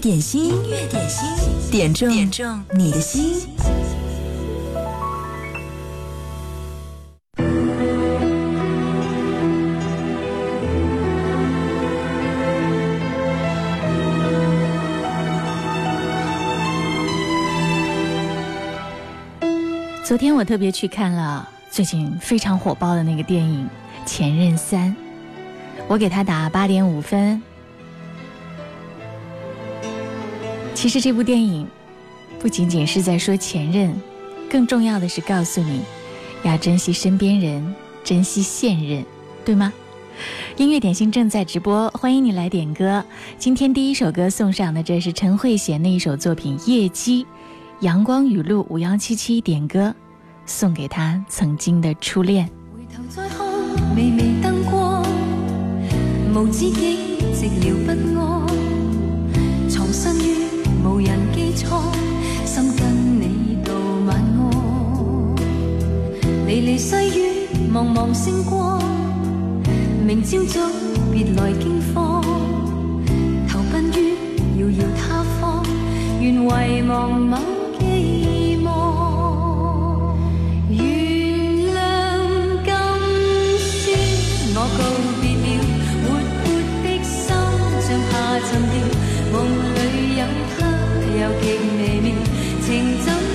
点心，音乐点心，点中点中你的心。昨天我特别去看了最近非常火爆的那个电影《前任三》，我给他打八点五分。其实这部电影不仅仅是在说前任，更重要的是告诉你要珍惜身边人，珍惜现任，对吗？音乐点心正在直播，欢迎你来点歌。今天第一首歌送上的，这是陈慧娴的一首作品《夜机》。阳光雨露五幺七七点歌，送给他曾经的初恋。回头再看，微微灯光，无知己寂寥不安，人机舱，心跟你道晚安。离离细雨，茫茫星光，明朝早别来惊慌，投奔于遥遥他方，愿遗忘某。又极微妙，情怎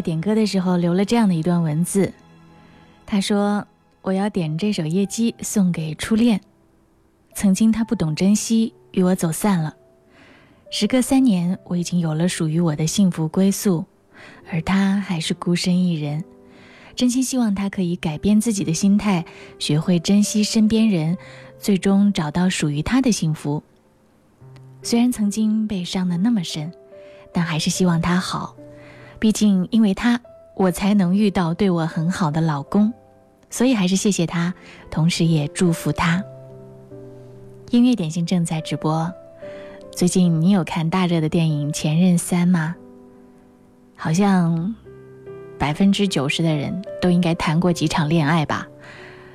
在点歌的时候留了这样的一段文字，他说：“我要点这首《夜机》送给初恋，曾经他不懂珍惜，与我走散了。时隔三年，我已经有了属于我的幸福归宿，而他还是孤身一人。真心希望他可以改变自己的心态，学会珍惜身边人，最终找到属于他的幸福。虽然曾经被伤得那么深，但还是希望他好。”毕竟，因为他，我才能遇到对我很好的老公。所以还是谢谢他，同时也祝福他。音乐点心正在直播。最近你有看大热的电影《前任三》吗？好像百分之九十的人都应该谈过几场恋爱吧。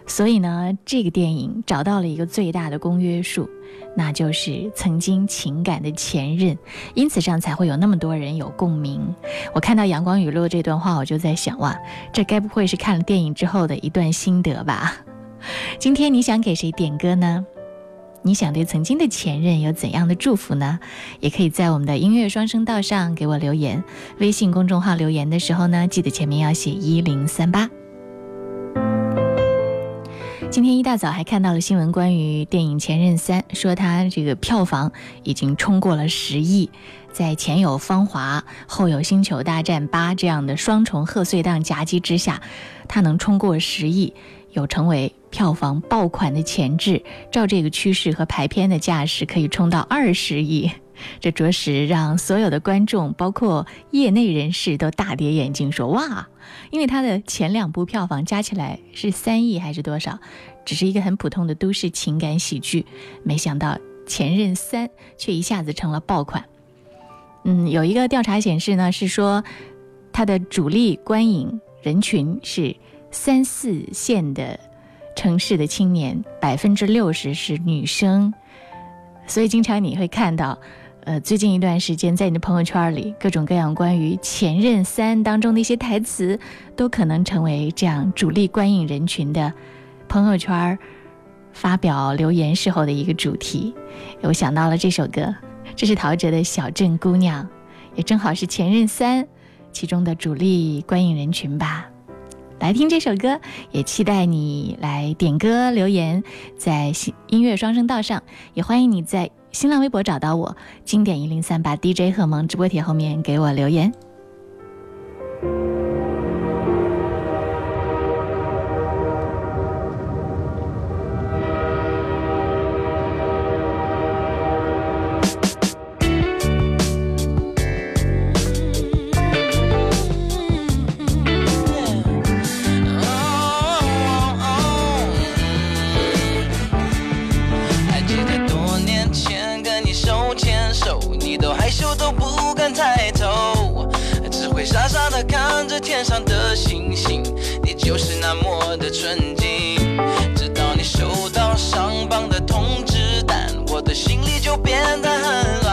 所以呢，这个电影找到了一个最大的公约数，那就是曾经情感的前任，因此上才会有那么多人有共鸣。我看到阳光雨露这段话，我就在想，哇，这该不会是看了电影之后的一段心得吧？今天你想给谁点歌呢？你想对曾经的前任有怎样的祝福呢？也可以在我们的音乐双声道上给我留言。微信公众号留言的时候呢，记得前面要写一零三八。今天一大早还看到了新闻，关于电影《前任三》，说它这个票房已经冲过了十亿，在前有《芳华》，后有《星球大战八》这样的双重贺岁档夹击之下，它能冲过十亿，有成为票房爆款的潜质。照这个趋势和排片的架势，可以冲到二十亿。这着实让所有的观众，包括业内人士都大跌眼镜，说哇，因为他的前两部票房加起来是三亿还是多少？只是一个很普通的都市情感喜剧，没想到《前任三》却一下子成了爆款。嗯，有一个调查显示呢，是说它的主力观影人群是三四线的城市的青年，百分之六十是女生，所以经常你会看到。呃，最近一段时间，在你的朋友圈里，各种各样关于《前任三》当中的一些台词，都可能成为这样主力观影人群的朋友圈发表留言时候的一个主题。我想到了这首歌，这是陶喆的《小镇姑娘》，也正好是《前任三》其中的主力观影人群吧。来听这首歌，也期待你来点歌留言，在音乐双声道上，也欢迎你在。新浪微博找到我，经典一零三八 DJ 贺萌直播帖后面给我留言。天上的星星，你就是那么的纯净。直到你收到上榜的通知单，我的心里就变得很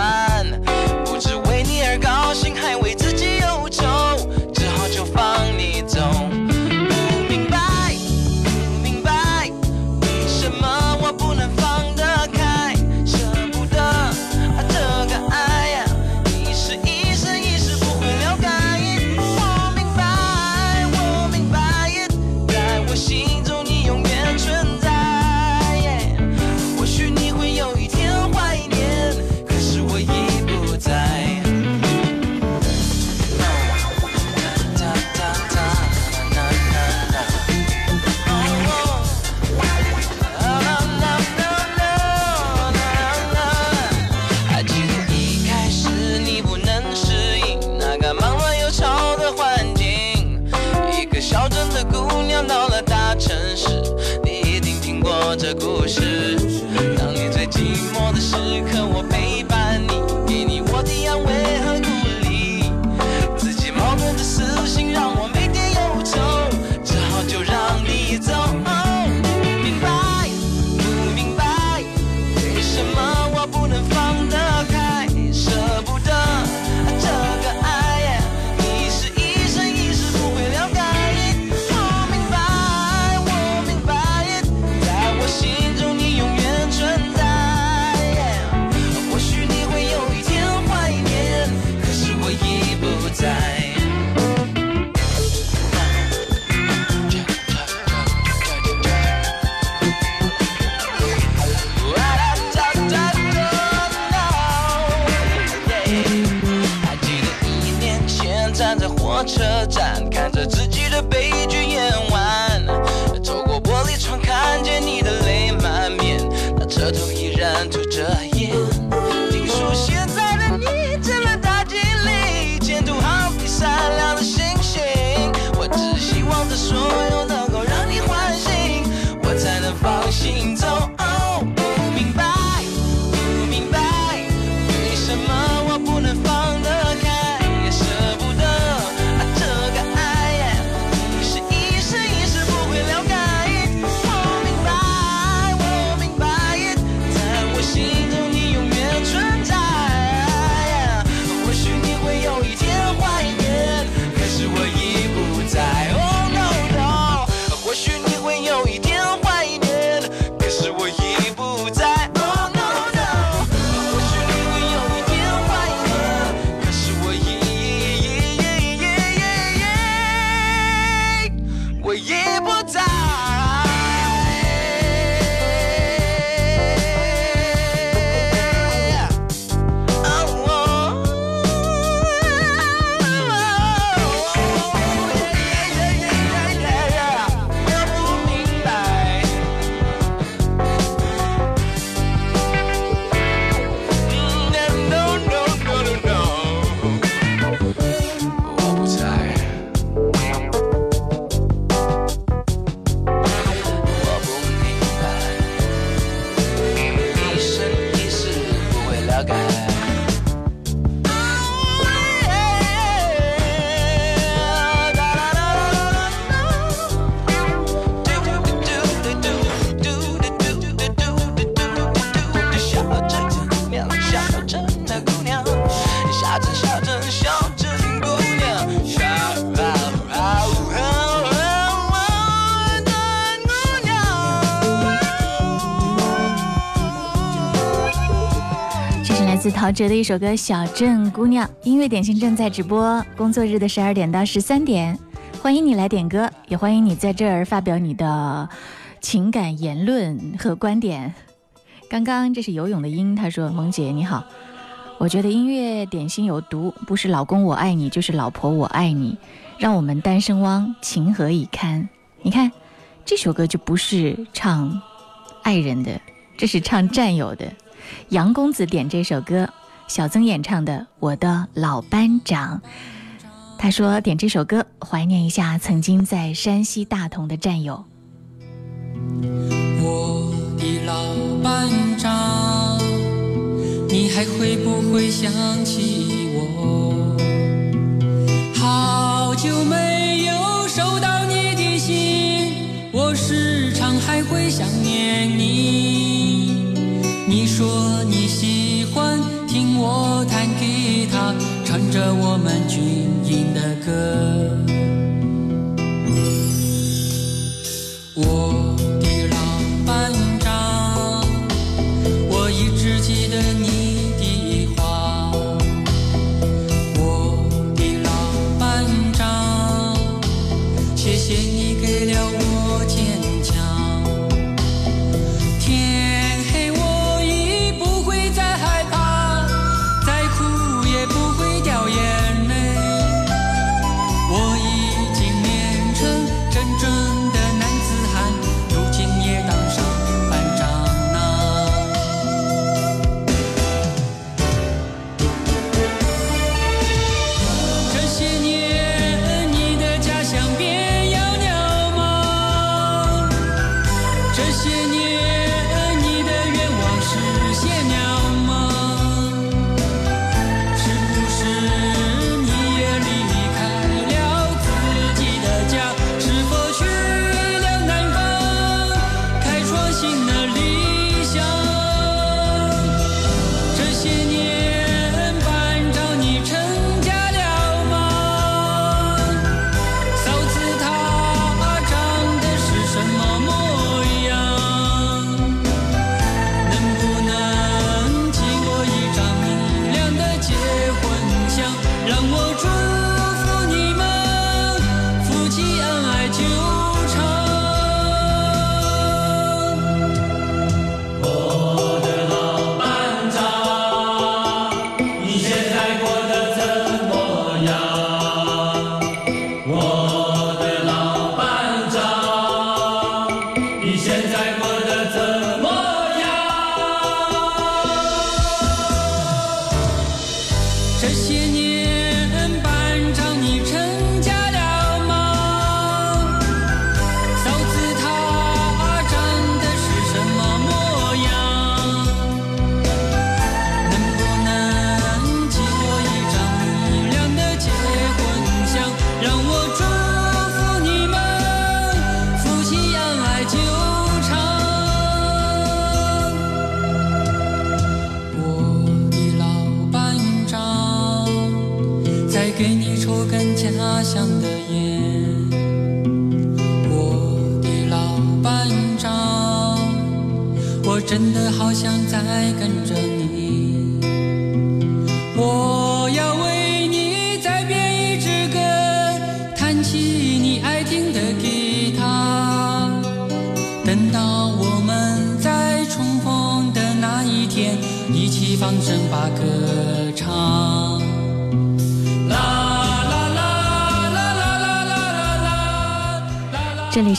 站在火车站，看着自己的悲剧演完，透过玻璃窗看见你的泪满面，那车头依然吐着陶喆的一首歌《小镇姑娘》。音乐点心正在直播，工作日的十二点到十三点，欢迎你来点歌，也欢迎你在这儿发表你的情感言论和观点。刚刚这是游泳的音，他说：“萌姐你好，我觉得音乐点心有毒，不是老公我爱你，就是老婆我爱你，让我们单身汪情何以堪？你看这首歌就不是唱爱人的，这是唱战友的。杨公子点这首歌，小曾演唱的《我的老班长》。他说点这首歌，怀念一下曾经在山西大同的战友。我的老班长，你还会不会想起我？好久没有收到你的信，我时常还会想念你。你说你喜欢我弹吉他，唱着我们军营的歌。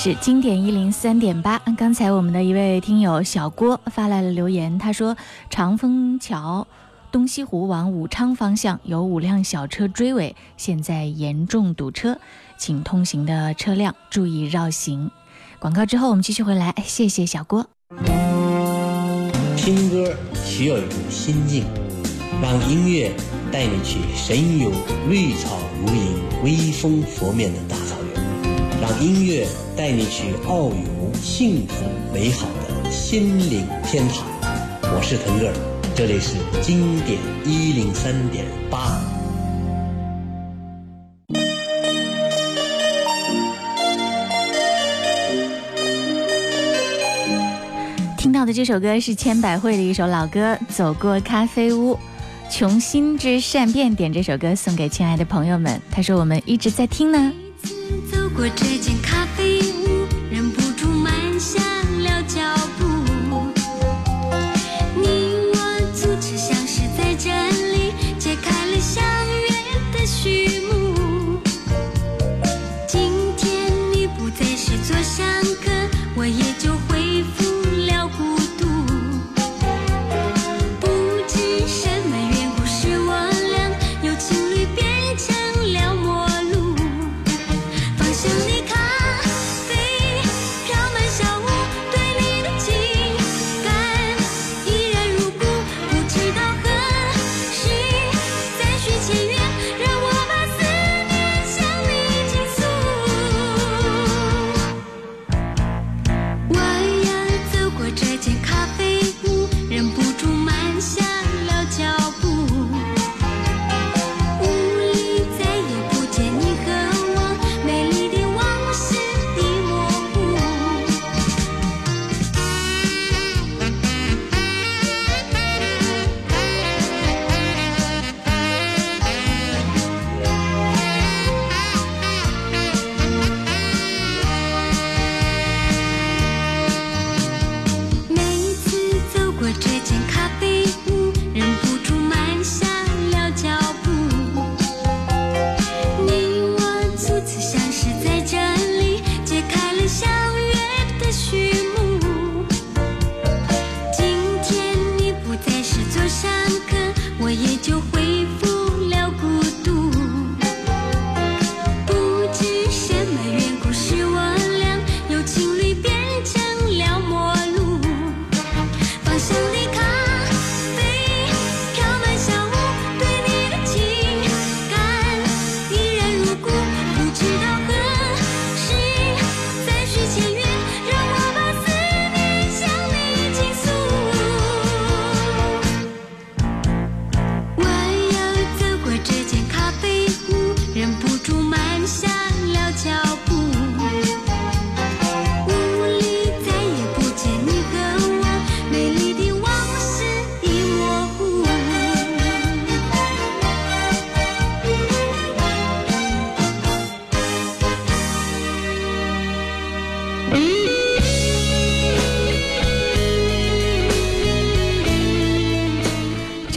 是经典一零三点八。刚才我们的一位听友小郭发来了留言，他说：“长风桥东西湖往武昌方向有五辆小车追尾，现在严重堵车，请通行的车辆注意绕行。”广告之后我们继续回来，谢谢小郭。听歌需要一种心境，让音乐带你去神游绿草如茵、微风拂面的大草原，让音乐带你去遨游幸福美好的心灵天堂。我是腾格尔，这里是经典一零三点八。听到的这首歌是千百惠的一首老歌《走过咖啡屋》，穷心之善变点这首歌送给亲爱的朋友们。他说我们一直在听呢。过这间咖啡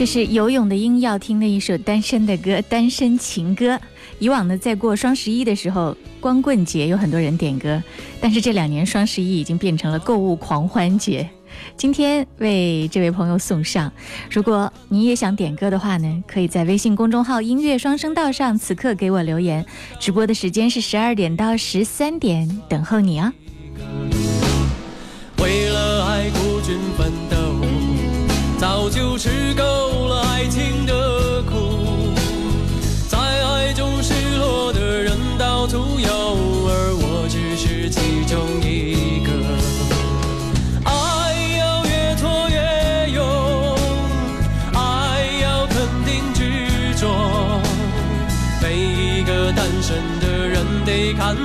是游泳的鹰要听的一首单身的歌，单身情歌。以往呢，在过双十一的时候，光棍节有很多人点歌，但是这两年双十一已经变成了购物狂欢节。今天为这位朋友送上，如果你也想点歌的话呢，可以在微信公众号“音乐双声道”上此刻给我留言。直播的时间是十二点到十三点，等候你啊、为了爱孤军奋斗，早就吃够了爱情的苦。在爱中失落的人到处有，而我只是其中一个。爱要越挫越勇，爱要肯定执着。每一个单身的人得看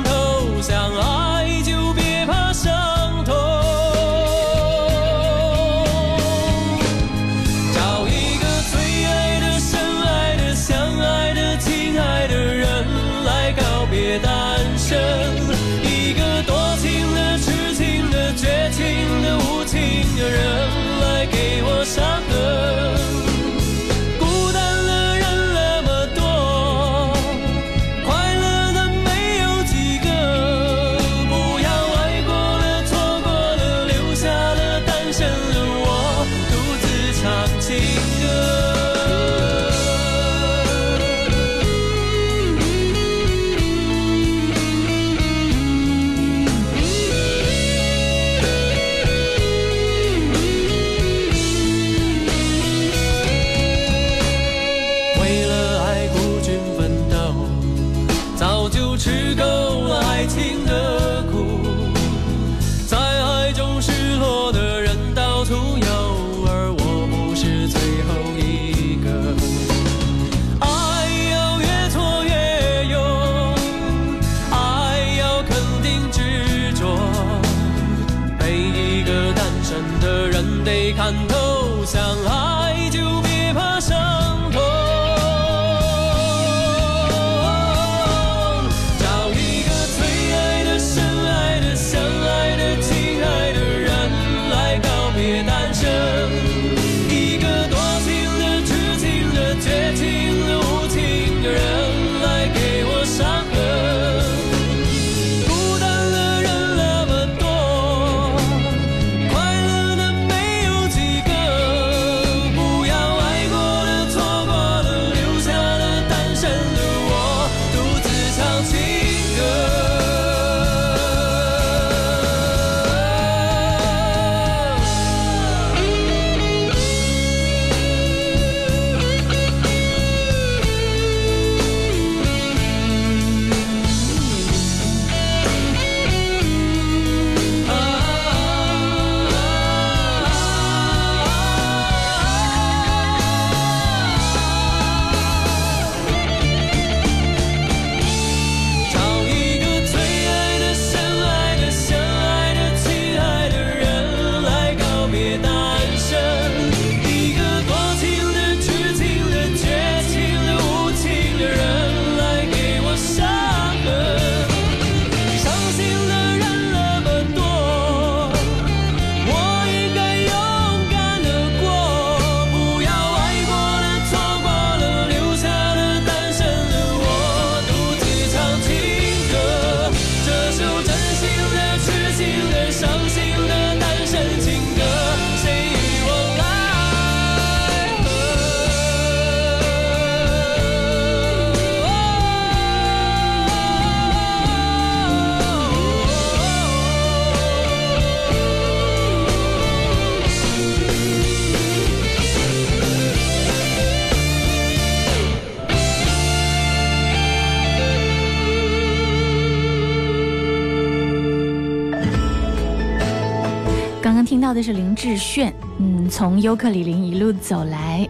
的是林志炫，嗯，从尤克里里一路走来，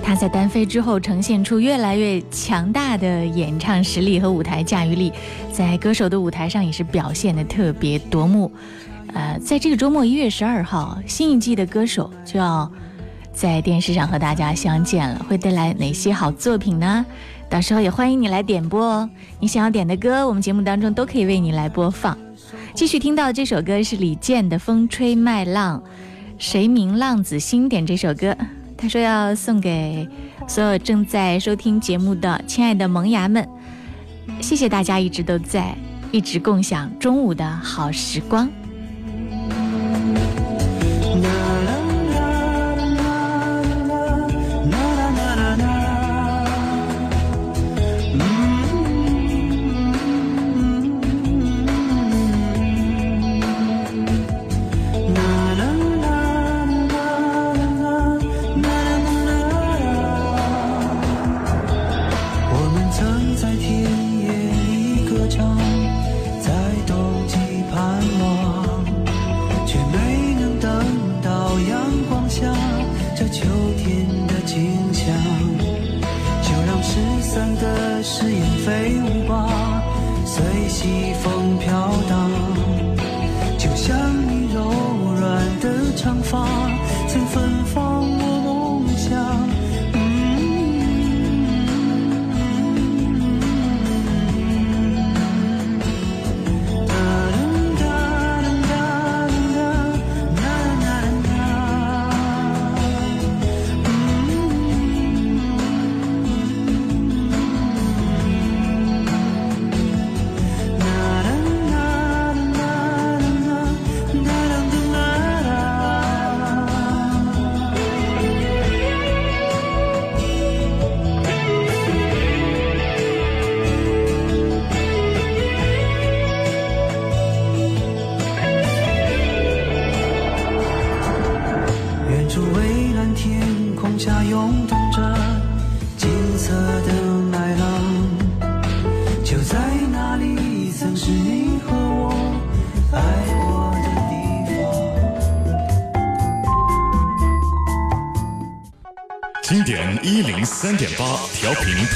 他在单飞之后呈现出越来越强大的演唱实力和舞台驾驭力，在歌手的舞台上也是表现的特别夺目。呃，在这个周末一月十二号，新一季的歌手就要在电视上和大家相见了，会带来哪些好作品呢？到时候也欢迎你来点播哦，你想要点的歌，我们节目当中都可以为你来播放。继续听到这首歌是李健的《风吹麦浪》，谁明浪子心点这首歌，他说要送给所有正在收听节目的亲爱的萌芽们，谢谢大家一直都在，一直共享中午的好时光。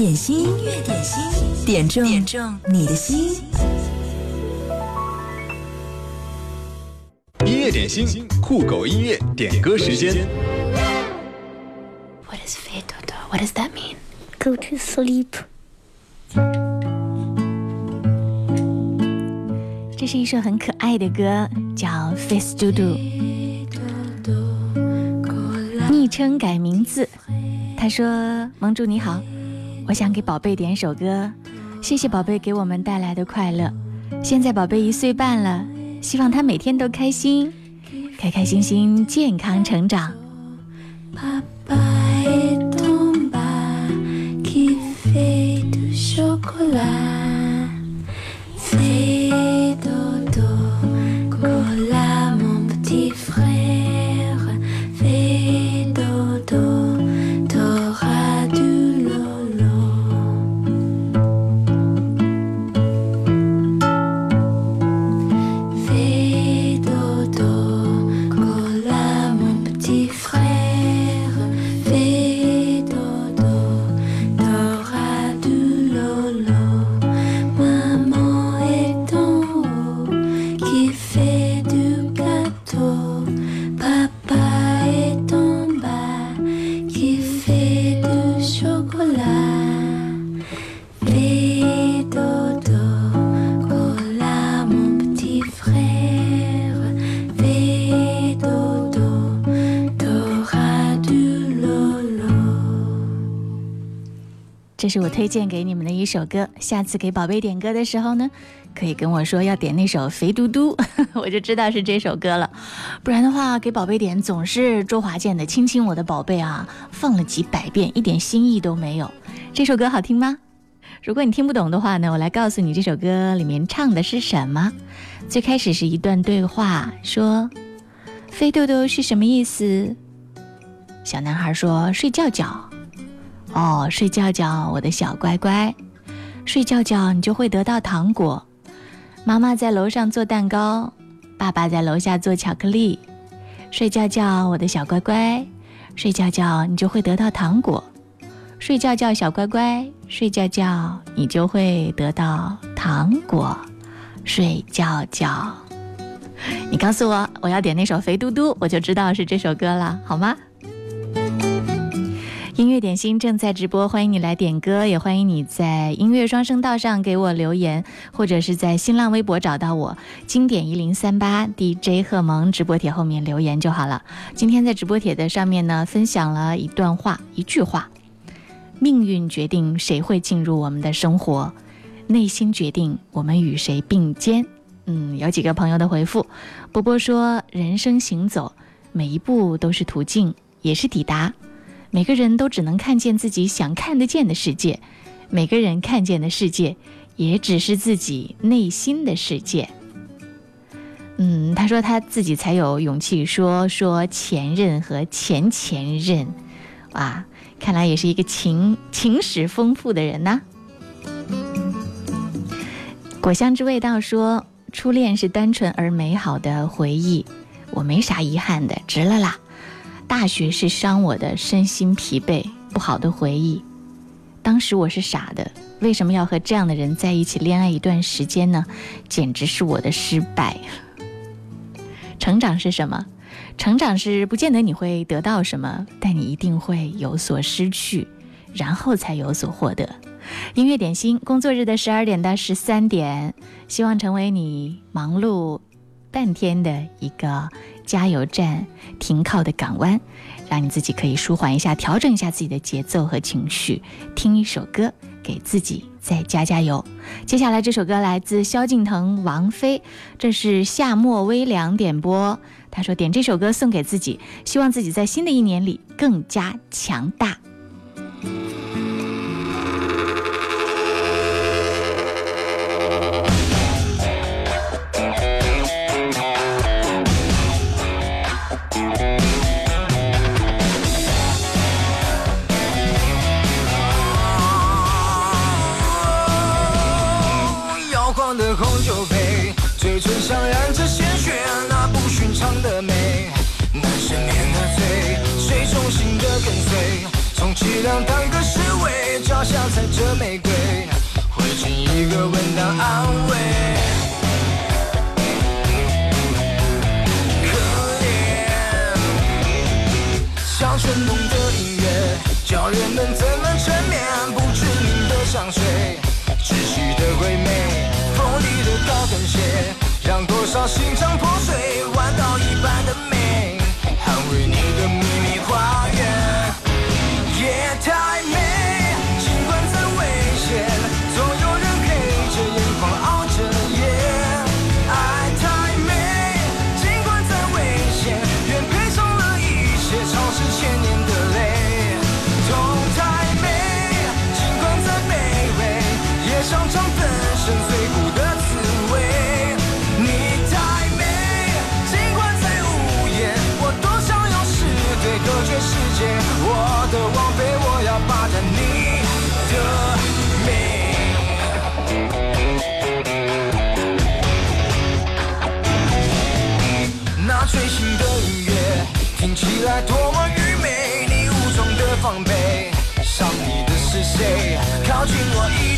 点心，音乐点心，点中点中你的心。音乐点心，酷狗音乐点歌时间。What is fedodo? What does that mean? Go to sleep. 这是一首很可爱的歌，叫《Face Do Do》，昵称改名字。他说：“盟主你好，我想给宝贝点首歌，谢谢宝贝给我们带来的快乐。现在宝贝一岁半了，希望他每天都开心，开开心心，健康成长。”是我推荐给你们的一首歌。下次给宝贝点歌的时候呢，可以跟我说要点那首《肥嘟嘟》，我就知道是这首歌了。不然的话，给宝贝点总是周华健的《亲亲我的宝贝》啊，放了几百遍，一点新意都没有。这首歌好听吗？如果你听不懂的话呢，我来告诉你这首歌里面唱的是什么。最开始是一段对话，说“肥嘟嘟”是什么意思？小男孩说：“睡觉觉。”哦，睡觉觉，我的小乖乖，睡觉觉你就会得到糖果。妈妈在楼上做蛋糕，爸爸在楼下做巧克力。睡觉觉，我的小乖乖，睡觉觉你就会得到糖果。睡觉觉，小乖乖，睡觉觉你就会得到糖果。睡觉觉，你告诉我我要点那首《肥嘟嘟》，我就知道是这首歌了，好吗？音乐点心正在直播，欢迎你来点歌，也欢迎你在音乐双声道上给我留言，或者是在新浪微博找到我，经典一零三八 DJ 贺萌直播帖后面留言就好了。今天在直播帖的上面呢，分享了一段话，一句话：命运决定谁会进入我们的生活，内心决定我们与谁并肩。嗯，有几个朋友的回复，波波说：人生行走，每一步都是途径，也是抵达。每个人都只能看见自己想看得见的世界，每个人看见的世界，也只是自己内心的世界。嗯，他说他自己才有勇气说说前任和前前任，哇，看来也是一个情情史丰富的人呐、果香之味道说，初恋是单纯而美好的回忆，我没啥遗憾的，值了啦。大学是伤我的身心疲惫，不好的回忆。当时我是傻的，为什么要和这样的人在一起恋爱一段时间呢？简直是我的失败。成长是什么？成长是不见得你会得到什么，但你一定会有所失去，然后才有所获得。音乐点心，工作日的十二点到十三点，希望成为你忙碌半天的一个加油站、停靠的港湾，让你自己可以舒缓一下、调整一下自己的节奏和情绪，听一首歌，给自己再加加油。接下来这首歌来自萧敬腾、王菲，这是夏末微凉点播。他说点这首歌送给自己，希望自己在新的一年里更加强大。鸡量当个侍卫脚下踩着玫瑰回敬一个吻当安慰。可怜像蠢动的音乐教人们怎起来多么愚昧你无从的防备伤你的是谁？靠近我一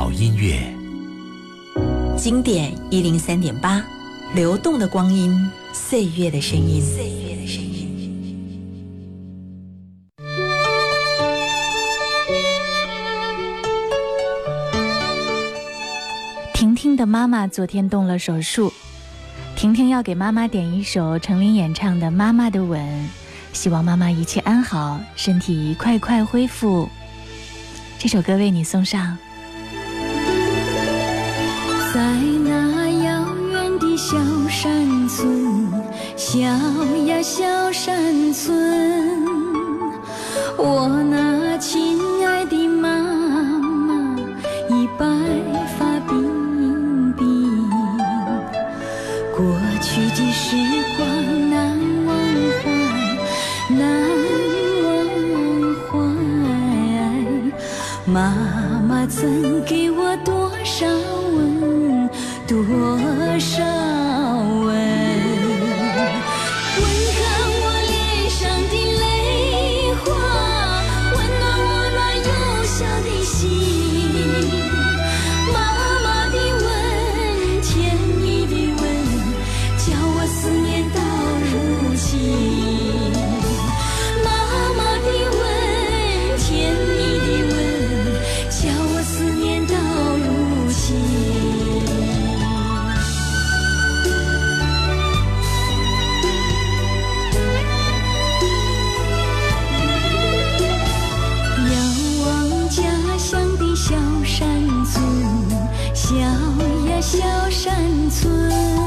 好音乐。经典一零三点八流动的光阴岁月的声音。岁月的声音婷婷的妈妈昨天动了手术婷婷要给妈妈点一首程琳演唱的妈妈的吻希望妈妈一切安好身体快快恢复。这首歌为你送上。在那遥远的小山村小呀小山村我那小呀小山村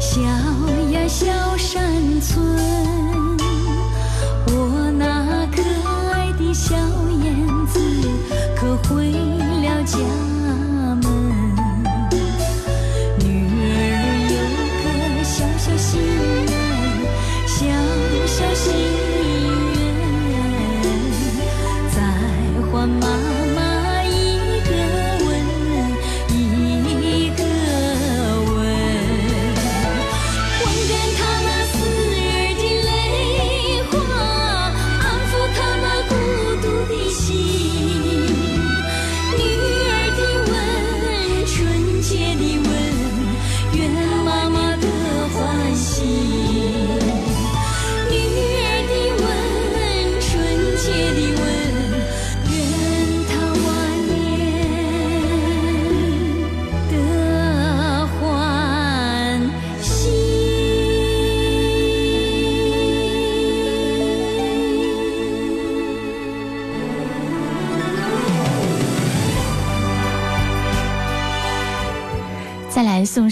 笑呀，笑。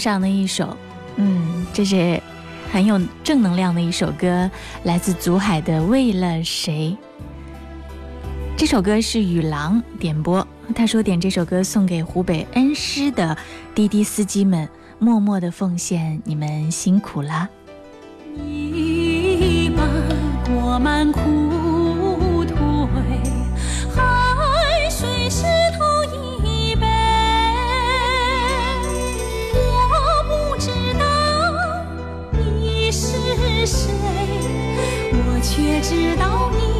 上的一首，嗯，这是很有正能量的一首歌，来自祖海的《为了谁》。这首歌是雨狼点播，他说点这首歌送给湖北恩施的滴滴司机们，默默的奉献，你们辛苦啦。你瞒过满哭。却知道你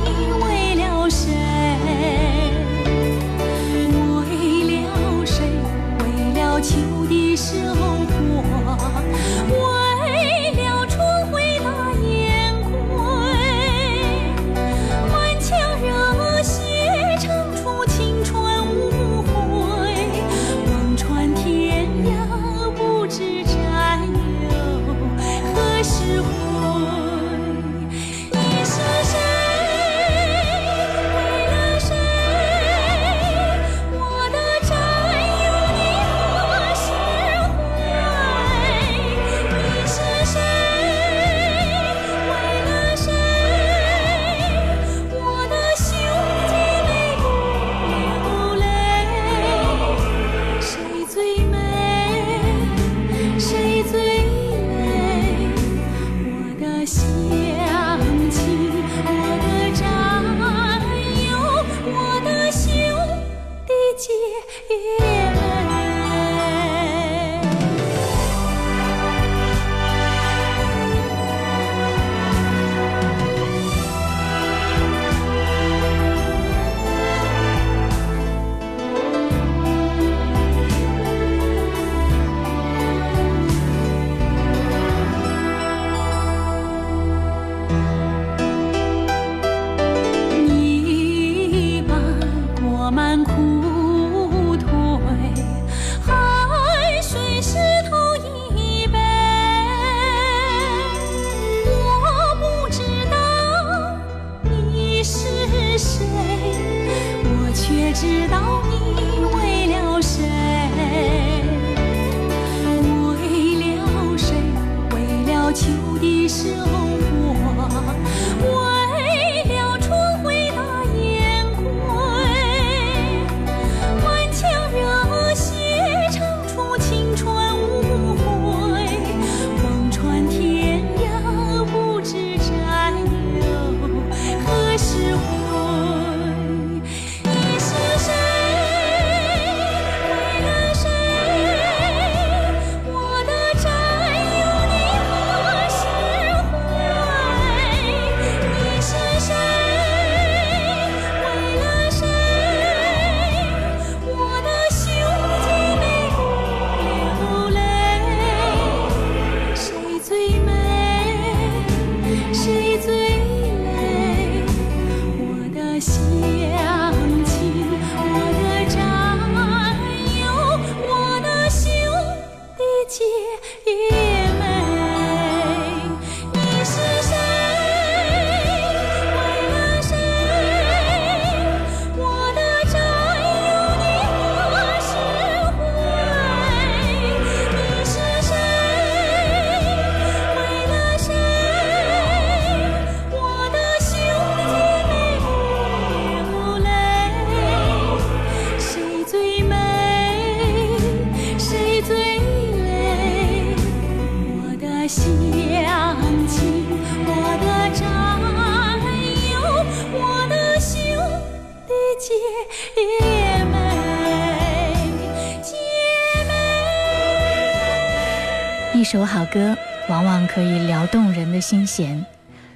歌往往可以撩动人的心弦。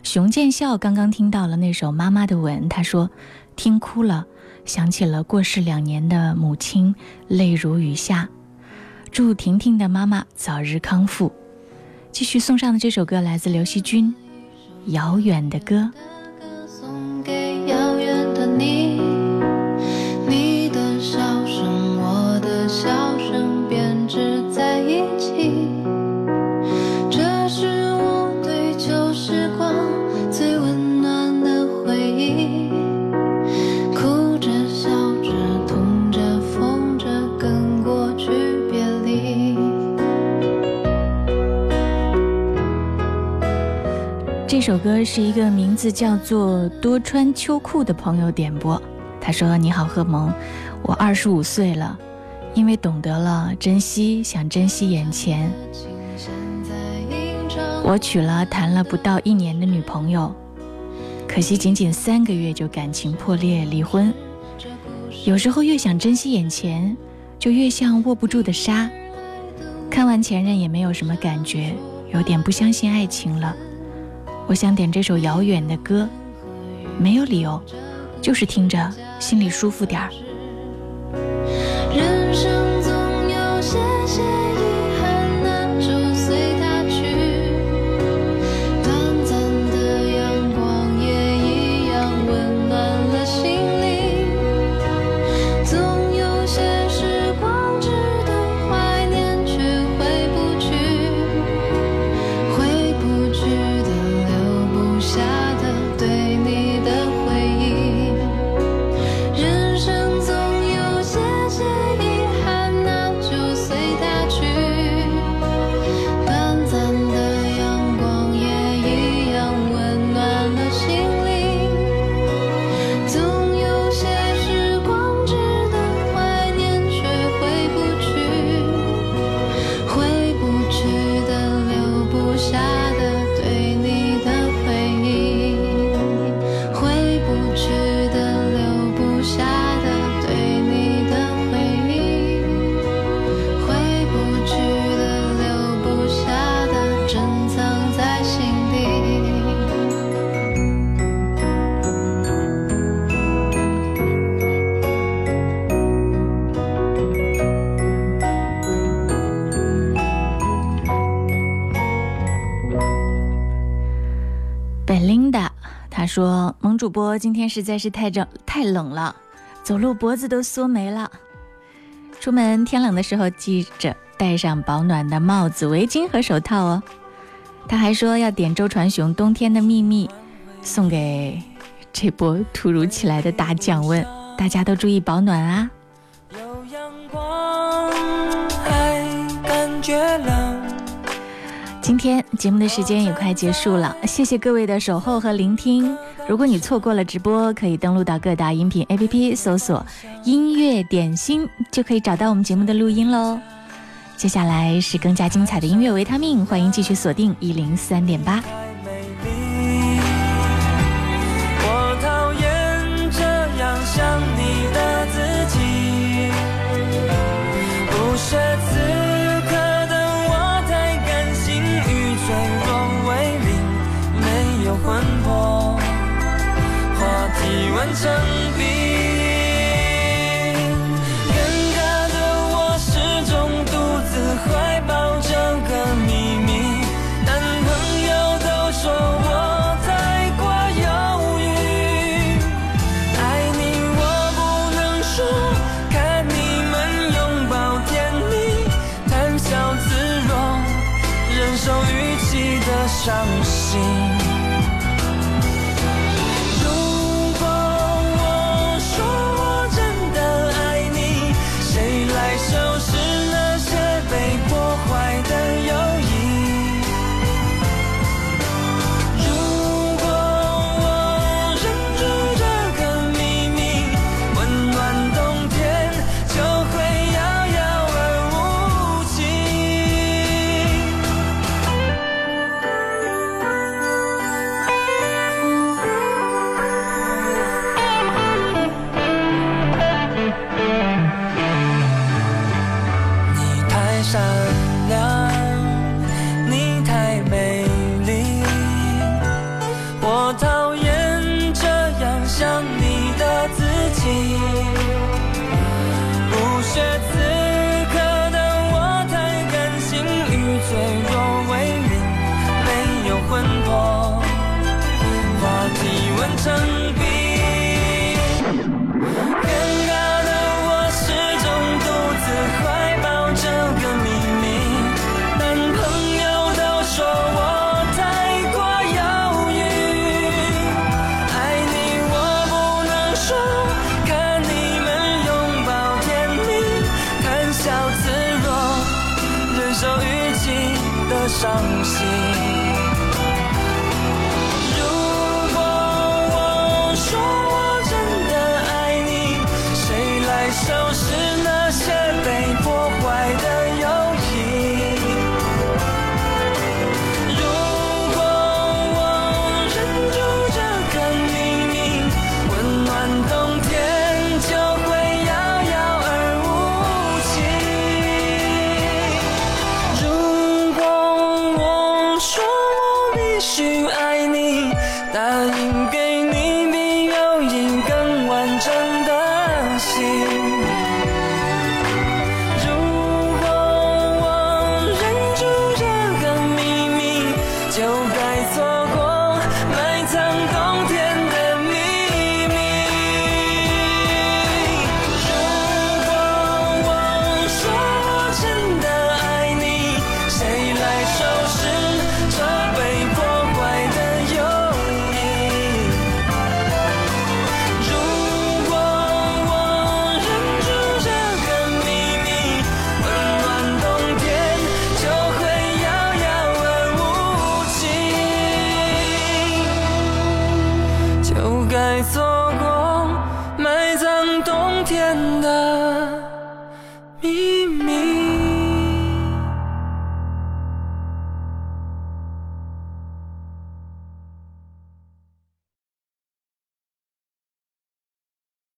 熊建笑刚刚听到了那首《妈妈的吻》，他说：“听哭了，想起了过世两年的母亲，泪如雨下。”祝婷婷的妈妈早日康复。继续送上的这首歌来自刘惜君，《遥远的歌》。这首歌是一个名字叫做多穿秋裤的朋友点播。他说：“你好，贺萌，我二十五岁了，因为懂得了珍惜，想珍惜眼前。我娶了谈了不到一年的女朋友，可惜仅仅三个月就感情破裂离婚。有时候越想珍惜眼前，就越像握不住的沙。看完前任也没有什么感觉，有点不相信爱情了。”我想点这首遥远的歌，没有理由，就是听着心里舒服点儿。主播今天实在是太冷太冷了，走路脖子都缩没了。出门天冷的时候，记着戴上保暖的帽子、围巾和手套哦。”他还说要点周传雄《冬天的秘密》，送给这波突如其来的大降温，大家都注意保暖啊！有阳光还感觉冷。今天节目的时间也快结束了，谢谢各位的守候和聆听。如果你错过了直播，可以登录到各大音频 APP 搜索“音乐点心”，就可以找到我们节目的录音喽。接下来是更加精彩的音乐维他命，欢迎继续锁定一零三点八。伤心。